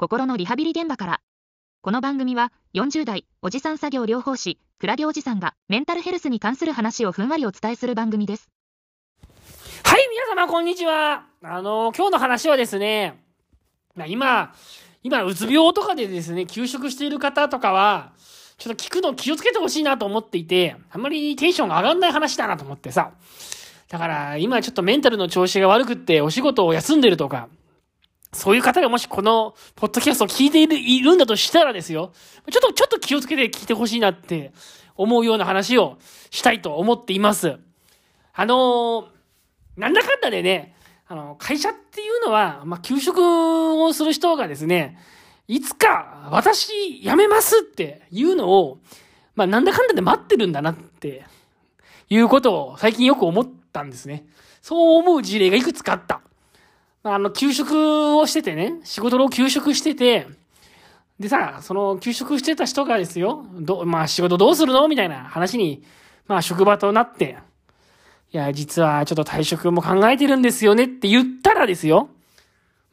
心のリハビリ現場から。この番組は、40代、おじさん作業療法士、クラゲおじさんが、メンタルヘルスに関する話をふんわりお伝えする番組です。はい、皆様こんにちは。あの、今日の話はですね、まあ今、今、うつ病とかでですね、休職している方とかは、ちょっと聞くの気をつけてほしいなと思っていて、あんまりテンションが上がんない話だなと思ってさ。だから、今ちょっとメンタルの調子が悪くってお仕事を休んでるとか、そういう方がもしこの、ポッドキャストを聞いているいるんだとしたらですよ、ちょっと、ちょっと気をつけて聞いてほしいなって思うような話をしたいと思っています。あのー、なんだかんだでね、あの、会社っていうのは、まあ、休職をする人がですね、いつか私辞めますっていうのを、まあ、なんだかんだで待ってるんだなっていうことを最近よく思ったんですね。そう思う事例がいくつかあった。あ、の、休職をしててね、仕事の休職してて、でさ、その休職してた人がですよ、ど、まあ仕事どうするのみたいな話に、まあ職場となって、いや、実はちょっと退職も考えてるんですよねって言ったらですよ、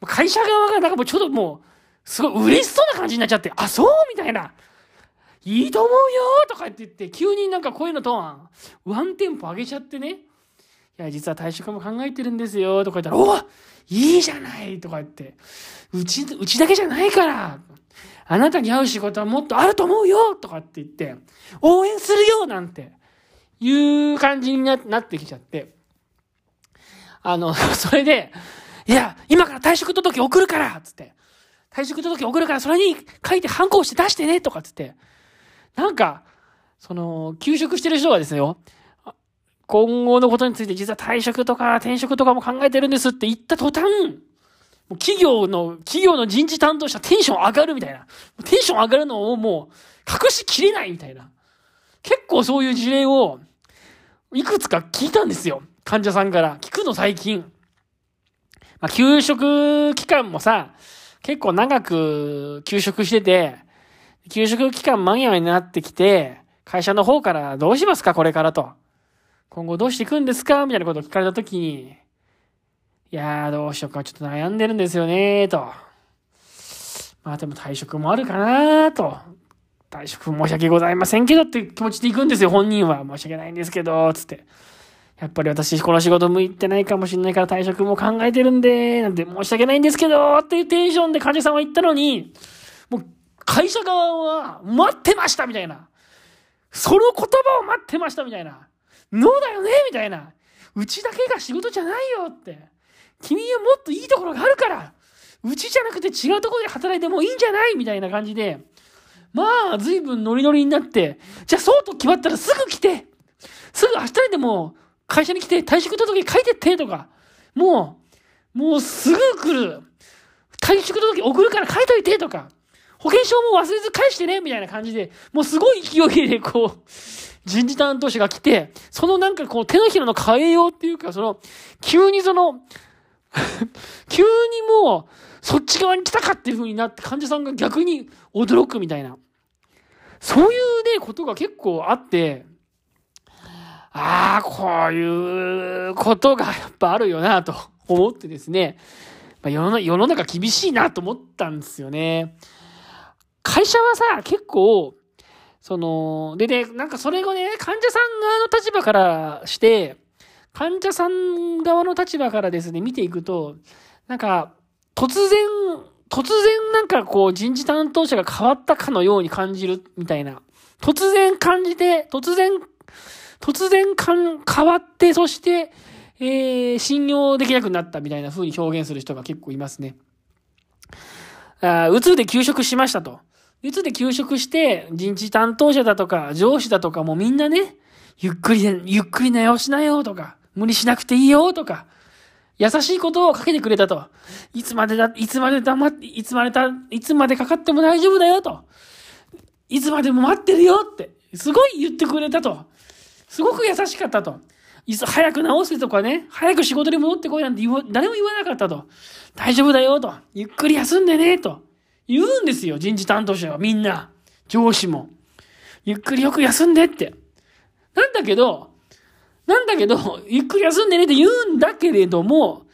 会社側がなんかもうちょっともう、すごい嬉しそうな感じになっちゃって、あ、そうみたいな。いいと思うよとかって言って、急になんか声のトーン、ワンテンポ上げちゃってね。いや、実は退職も考えてるんですよ、とか言ったら、おいいじゃないとか言って、うち、うちだけじゃないからあなたに合う仕事はもっとあると思うよとかって言って、応援するよなんて、いう感じにななってきちゃって。あの、それで、いや、今から退職届送るからつって。退職届送るからそれに書いて反抗して出してねとかつって。なんか、その、休職してる人がですよ、今後のことについて実は退職とか転職とかも考えてるんですって言った途端、企業の、企業の人事担当者テンション上がるみたいな。テンション上がるのをもう隠しきれないみたいな。結構そういう事例をいくつか聞いたんですよ。患者さんから。聞くの最近。まあ、休職期間もさ、結構長く休職してて、休職期間間際になってきて、会社の方からどうしますかこれからと。今後どうしていくんですか？みたいなことを聞かれたときに、いやー、どうしようか、ちょっと悩んでるんですよねと。まあでも退職もあるかなと。退職申し訳ございませんけどって気持ちで行くんですよ、本人は。申し訳ないんですけど、つって。やっぱり私、この仕事向いてないかもしれないから退職も考えてるんで、なんて申し訳ないんですけど、っていうテンションで患者さんは言ったのに、もう会社側は待ってましたみたいな。その言葉を待ってましたみたいな。ノーだよねみたいな。うちだけが仕事じゃないよって。君はもっといいところがあるから。うちじゃなくて違うところで働いてもいいんじゃないみたいな感じで。まあ、随分ノリノリになって、じゃあそうと決まったらすぐ来てすぐ明日にでも会社に来て退職届書いてってとか、もう、もうすぐ来る。退職届送るから書いといてとか、保険証も忘れず返してねみたいな感じで、もうすごい勢いでこう、人事担当者が来て、そのなんかこう手のひらの変えようっていうか、その、急にその、急にもう、そっち側に来たかっていう風になって患者さんが逆に驚くみたいな。そういうね、ことが結構あって、ああ、こういうことがやっぱあるよなと思ってですね、まあ、世の世の中厳しいなと思ったんですよね。会社はさ、結構、その、でね、なんかそれをね、患者さん側の立場からして、患者さん側の立場からですね、見ていくと、なんか、突然、突然なんかこう人事担当者が変わったかのように感じるみたいな。突然感じて、突然、突然かん変わって、そして、えー、信用できなくなったみたいな風に表現する人が結構いますね。あうつで休職しましたと。うつで休職して、人事担当者だとか、上司だとかもみんなね、ゆっくりで、ゆっくりなよしなよとか、無理しなくていいよとか、優しいことをかけてくれたと。いつまでだ、いつまで黙って、いつまでた、いつまでかかっても大丈夫だよと。いつまでも待ってるよって、すごい言ってくれたと。すごく優しかったと。いつ早く直せとかね、早く仕事に戻ってこいなんて言わ誰も言わなかったと。大丈夫だよと。ゆっくり休んでねと。言うんですよ、人事担当者はみんな。上司も。ゆっくりよく休んでって。なんだけど、なんだけど、ゆっくり休んでねって言うんだけれども、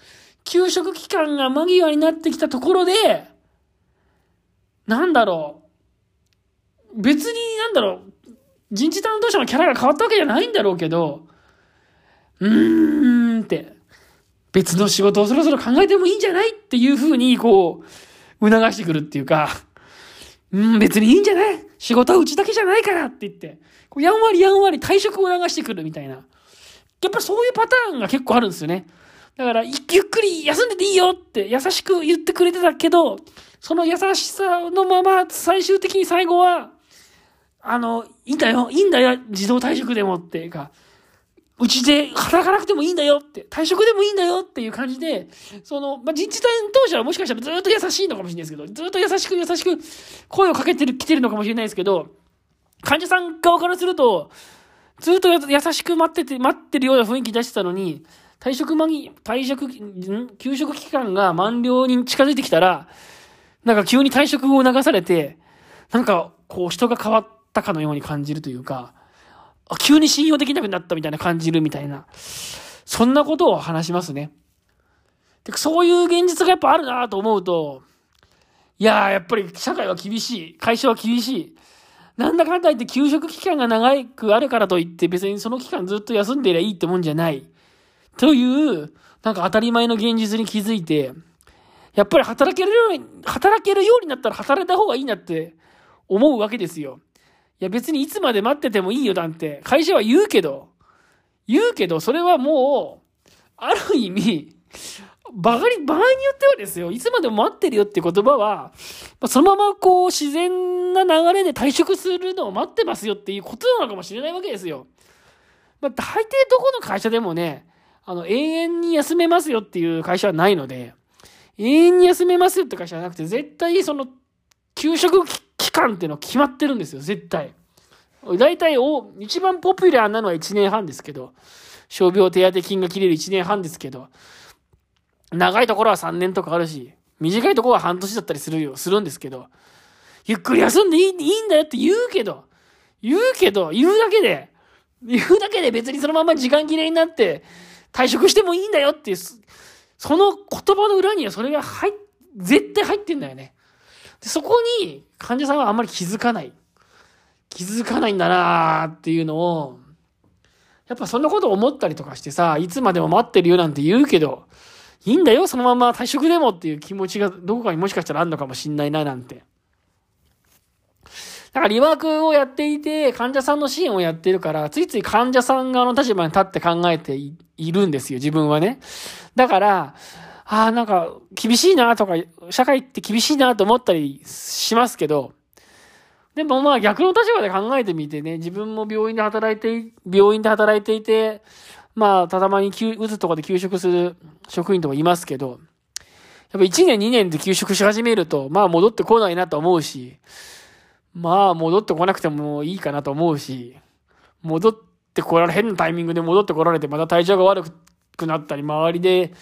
休職期間が間際になってきたところで、なんだろう。別になんだろう。人事担当者のキャラが変わったわけじゃないんだろうけど、うーんって、別の仕事をそろそろ考えてもいいんじゃないっていうふうに、こう、促してくるっていうか、うん、別にいいんじゃない？仕事はうちだけじゃないからって言って、こうやんわりやんわり退職を促してくるみたいな。やっぱそういうパターンが結構あるんですよね。だから、ゆっくり休んでていいよって優しく言ってくれてたけど、その優しさのまま最終的に最後は、あの、いいんだよ、いいんだよ、自動退職でもっていうか、うちで働かなくてもいいんだよって、退職でもいいんだよっていう感じで、その、まあ、人事担当者はもしかしたらずっと優しいのかもしれないですけど、ずっと優しく優しく声をかけてる、来てるのかもしれないですけど、患者さん側からすると、ずっと優しく待ってて、待ってるような雰囲気出してたのに、退職間に、退職、ん？休職期間が満了に近づいてきたら、なんか急に退職を流されて、なんかこう人が変わったかのように感じるというか、急に信用できなくなったみたいな感じるみたいな、そんなことを話しますね。でそういう現実がやっぱあるなと思うと、いやー、やっぱり社会は厳しい。会社は厳しい。なんだかんだ言って休職期間が長くあるからといって別にその期間ずっと休んでりゃいいってもんじゃない。という、なんか当たり前の現実に気づいて、やっぱり働けるように、働けるようになったら働いた方がいいなって思うわけですよ。いや別にいつまで待っててもいいよなんて会社は言うけど、言うけど、それはもう、ある意味、バカに、場合によってはですよ、いつまでも待ってるよって言葉は、そのままこう自然な流れで退職するのを待ってますよっていうことなのかもしれないわけですよ。まあ大抵どこの会社でもね、あの、永遠に休めますよっていう会社はないので、永遠に休めますよって会社じゃなくて、絶対その、給食期間っていうのは決まってるんですよ、絶対。大体お、一番ポピュラーなのは1年半ですけど、傷病手当金が切れる1年半ですけど、長いところは3年とかあるし、短いところは半年だったりするよ、するんですけど、ゆっくり休んでいいいいんだよって言うけど、言うけど、言うだけで、言うだけで別にそのまま時間切れになって、退職してもいいんだよっていう、その言葉の裏にはそれが入っ、絶対入ってんだよね。でそこに患者さんはあんまり気づかない。気づかないんだなーっていうのを、やっぱそんなこと思ったりとかしてさ、いつまでも待ってるよなんて言うけど、いいんだよ、そのまま退職でもっていう気持ちがどこかにもしかしたらあるのかもしんないななんて。だからリワークをやっていて、患者さんの支援をやってるから、ついつい患者さん側の立場に立って考えているんですよ、自分はね。だから、ああ、なんか、厳しいなとか、社会って厳しいなと思ったりしますけど、でもまあ逆の立場で考えてみてね、自分も病院で働いて、病院で働いていて、まあ、たまにうつとかで休職する職員とかいますけど、やっぱ1年2年で休職し始めると、まあ戻ってこないなと思うし、まあ、戻ってこなくてもいいかなと思うし、戻ってこられ、変なタイミングで戻ってこられて、また体調が悪くなったり、周りで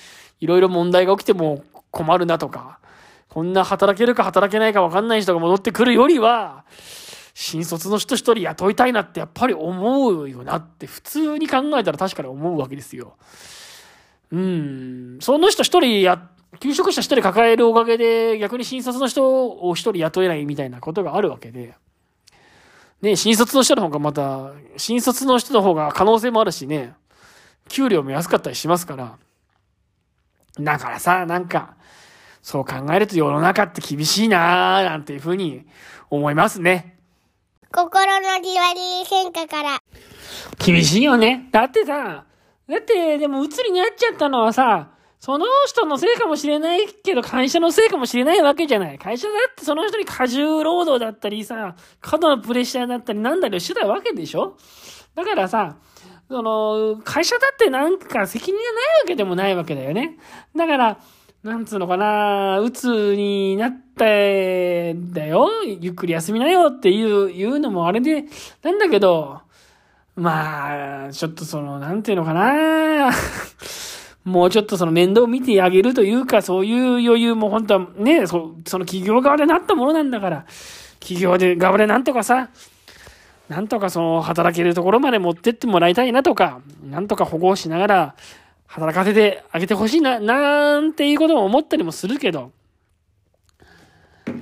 いろいろ問題が起きても困るなとか、こんな働けるか働けないか分かんない人が戻ってくるよりは、新卒の人一人雇いたいなってやっぱり思うよなって普通に考えたら確かに思うわけですよ。うん。その人一人や、求職者一人抱えるおかげで、逆に新卒の人を一人雇えないみたいなことがあるわけで。ね、新卒の人の方がまた、新卒の人の方が可能性もあるしね、給料も安かったりしますから。だからさ、なんか、そう考えると世の中って厳しいなーなんていうふうに思いますね。心のリワリー変化から。厳しいよね。だってさ、だって、でも、うつになっちゃったのはさ、その人のせいかもしれないけど、会社のせいかもしれないわけじゃない。会社だってその人に過重労働だったりさ、過度のプレッシャーだったりなんだりしてたわけでしょだからさ、その、会社だってなんか責任がないわけでもないわけだよね。だから、なんつうのかな、うつになったんだよ。ゆっくり休みなよっていう、言うのもあれで、なんだけど、まあ、ちょっとその、なんていうのかな。もうちょっとその面倒を見てあげるというか、そういう余裕も本当はね、そその企業側でなったものなんだから、企業で側でなんとかさ、なんとかその働けるところまで持ってってもらいたいなとか、なんとか保護しながら働かせてあげてほしいな、なんていうことも思ったりもするけど、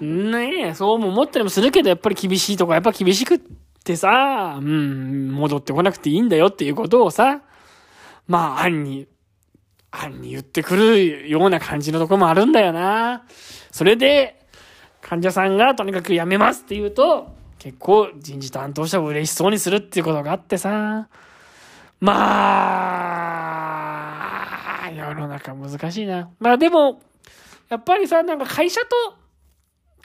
ねえ、そうも思ったりもするけど、やっぱり厳しいとこやっぱ厳しくってさ、うん、戻ってこなくていいんだよっていうことをさ、まあ、暗に、暗に言ってくるような感じのとこもあるんだよな。それで、患者さんがとにかく辞めますって言うと、結構人事担当者を嬉しそうにするっていうことがあってさ、まあ、世の中難しいな。まあでも、やっぱりさ、なんか会社と、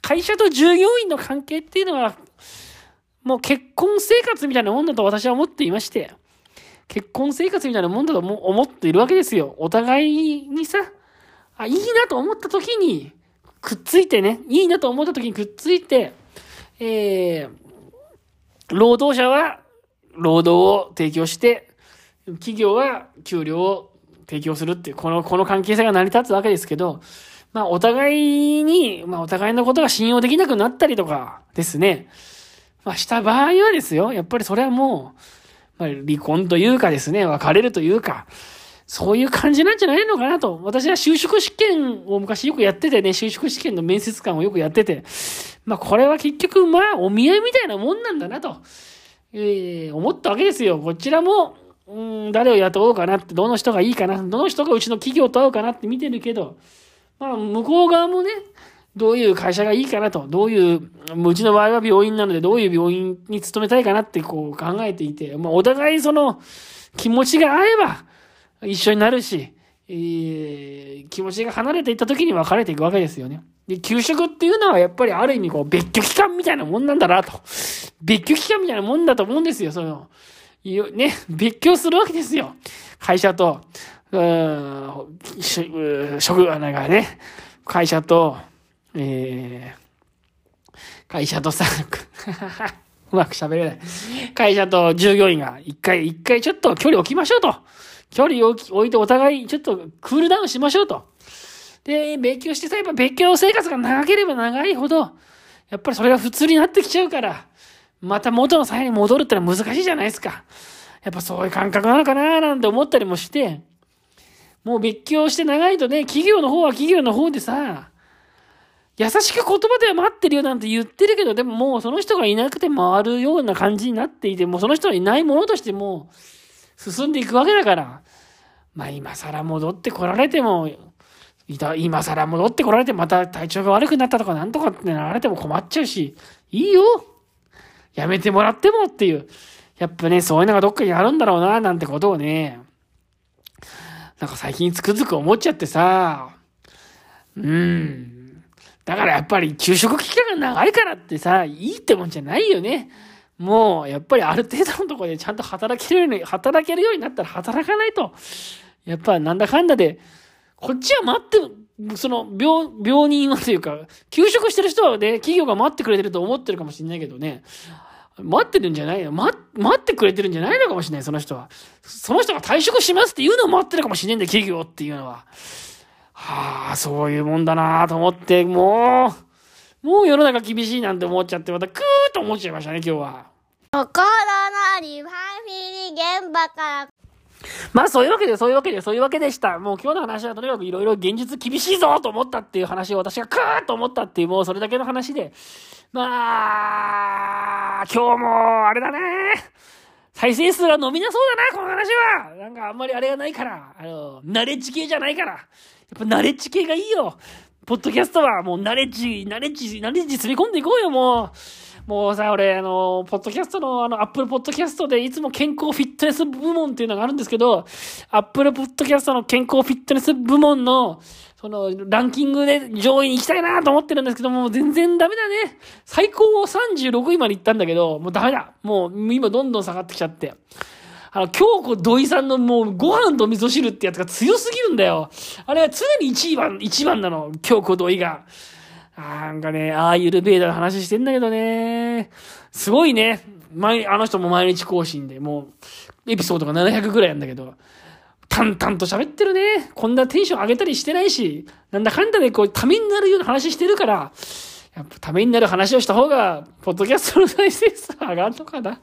会社と従業員の関係っていうのは、もう結婚生活みたいなもんだと私は思っていまして、結婚生活みたいなもんだと思っているわけですよ。お互いにさ、あ、いいなと思った時に、くっついてね、いいなと思った時にくっついて、えー、労働者は労働を提供して、企業は給料を提供するっていう、この、この関係性が成り立つわけですけど、まあ、お互いに、まあ、お互いのことが信用できなくなったりとかですね。まあ、した場合はですよ、やっぱりそれはもう、まあ、離婚というかですね、別れるというか、そういう感じなんじゃないのかなと。私は就職試験を昔よくやっててね、就職試験の面接官をよくやってて、まあこれは結局まあお見合いみたいなもんなんだなと、えー、思ったわけですよ。こちらも、うん、誰を雇おうかなって、どの人がいいかな、どの人がうちの企業と会うかなって見てるけど、まあ向こう側もね、どういう会社がいいかなと、どういう、うちの場合は病院なのでどういう病院に勤めたいかなってこう考えていて、まあお互いその気持ちが合えば一緒になるし、えー、気持ちが離れていった時に別れていくわけですよね。で、給食っていうのはやっぱりある意味こう別居期間みたいなもんなんだなと。別居期間みたいなもんだと思うんですよ、その。ね、別居するわけですよ。会社と、うん、職、なんかね、会社と、えー、会社とさ、うまく喋れない。会社と従業員が一回、一回ちょっと距離置きましょうと。距離を置いてお互いちょっとクールダウンしましょうと。で、別居してさ、やっぱ別居生活が長ければ長いほど、やっぱりそれが普通になってきちゃうから、また元の際に戻るってのは難しいじゃないですか。やっぱそういう感覚なのかななんて思ったりもして、もう別居して長いとね、企業の方は企業の方でさ、優しく言葉では待ってるよなんて言ってるけど、でももうその人がいなくて回るような感じになっていて、もうその人がいないものとしても進んでいくわけだから、まあ今更戻ってこられても、いた、今更戻ってこられてまた体調が悪くなったとかなんとかってなられても困っちゃうし、いいよやめてもらってもっていう。やっぱね、そういうのがどっかにあるんだろうな、なんてことをね、なんか最近つくづく思っちゃってさ、うん。だからやっぱり給食期間が長いからってさ、いいってもんじゃないよね。もう、やっぱりある程度のところでちゃんと働けるように、働けるようになったら働かないと。やっぱなんだかんだで、こっちは待って、その、病、病人はというか、休職してる人はね、企業が待ってくれてると思ってるかもしれないけどね、待ってるんじゃないよ。待、待ってくれてるんじゃないのかもしれない、その人は。その人が退職しますっていうのを待ってるかもしれないんだ、企業っていうのは。はあ、そういうもんだなと思って、もう、もう世の中厳しいなんて思っちゃって、またクーッと思っちゃいましたね、今日は。心のリファ現場からまあそういうわけで、そういうわけで、そういうわけでした。もう今日の話はとにかくいろいろ現実厳しいぞと思ったっていう話を私がクーッと思ったっていう、もうそれだけの話で。まあ、今日も、あれだね。再生数が伸びなそうだな、この話は。なんかあんまりあれがないから。あの、ナレッジ系じゃないから。やっぱナレッジ系がいいよ。ポッドキャストはもうナレッジ、ナレッジ、ナレッジ積み込んでいこうよ、もう。もうさ、俺、あの、ポッドキャストの、あの、アップルポッドキャストでいつも健康フィットネス部門っていうのがあるんですけど、アップルポッドキャストの健康フィットネス部門の、その、ランキングで上位に行きたいなと思ってるんですけどもう、全然ダメだね。最高36位まで行ったんだけど、もうダメだ。もう、今どんどん下がってきちゃって。あの、京子土井さんのもう、ご飯と味噌汁ってやつが強すぎるんだよ。あれは常に一番、一番なの。京子土井が。なんかね、ああいうルベーダの話してんだけどね。すごいね。毎、あの人も毎日更新で、もう、エピソードが700ぐらいなんだけど、淡々と喋ってるね。こんなテンション上げたりしてないし、なんだかんだでこう、ためになるような話してるから、やっぱためになる話をした方が、ポッドキャストの再生数上がるのかな。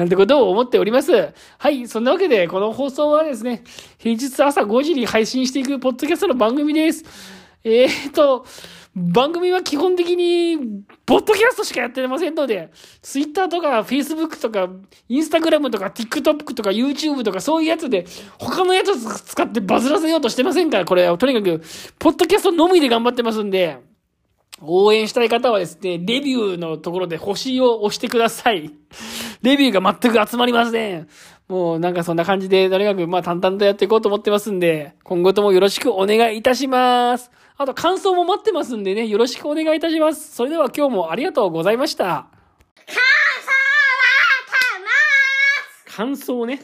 なんてことを思っております。はい。そんなわけで、この放送はですね、平日朝5時に配信していくポッドキャストの番組です。えーと、番組は基本的に、ポッドキャストしかやってませんので、ツイッターとか、フェイスブックとか、インスタグラムとか、TikTok とか、YouTube とか、そういうやつで、他のやつ使ってバズらせようとしてませんから、これはとにかく、ポッドキャストのみで頑張ってますんで、応援したい方はですね、レビューのところで星を押してください。レビューが全く集まりません。もうなんかそんな感じで、とにかくまあ淡々とやっていこうと思ってますんで、今後ともよろしくお願いいたします。あと感想も待ってますんでね、よろしくお願いいたします。それでは今日もありがとうございました。感想ね。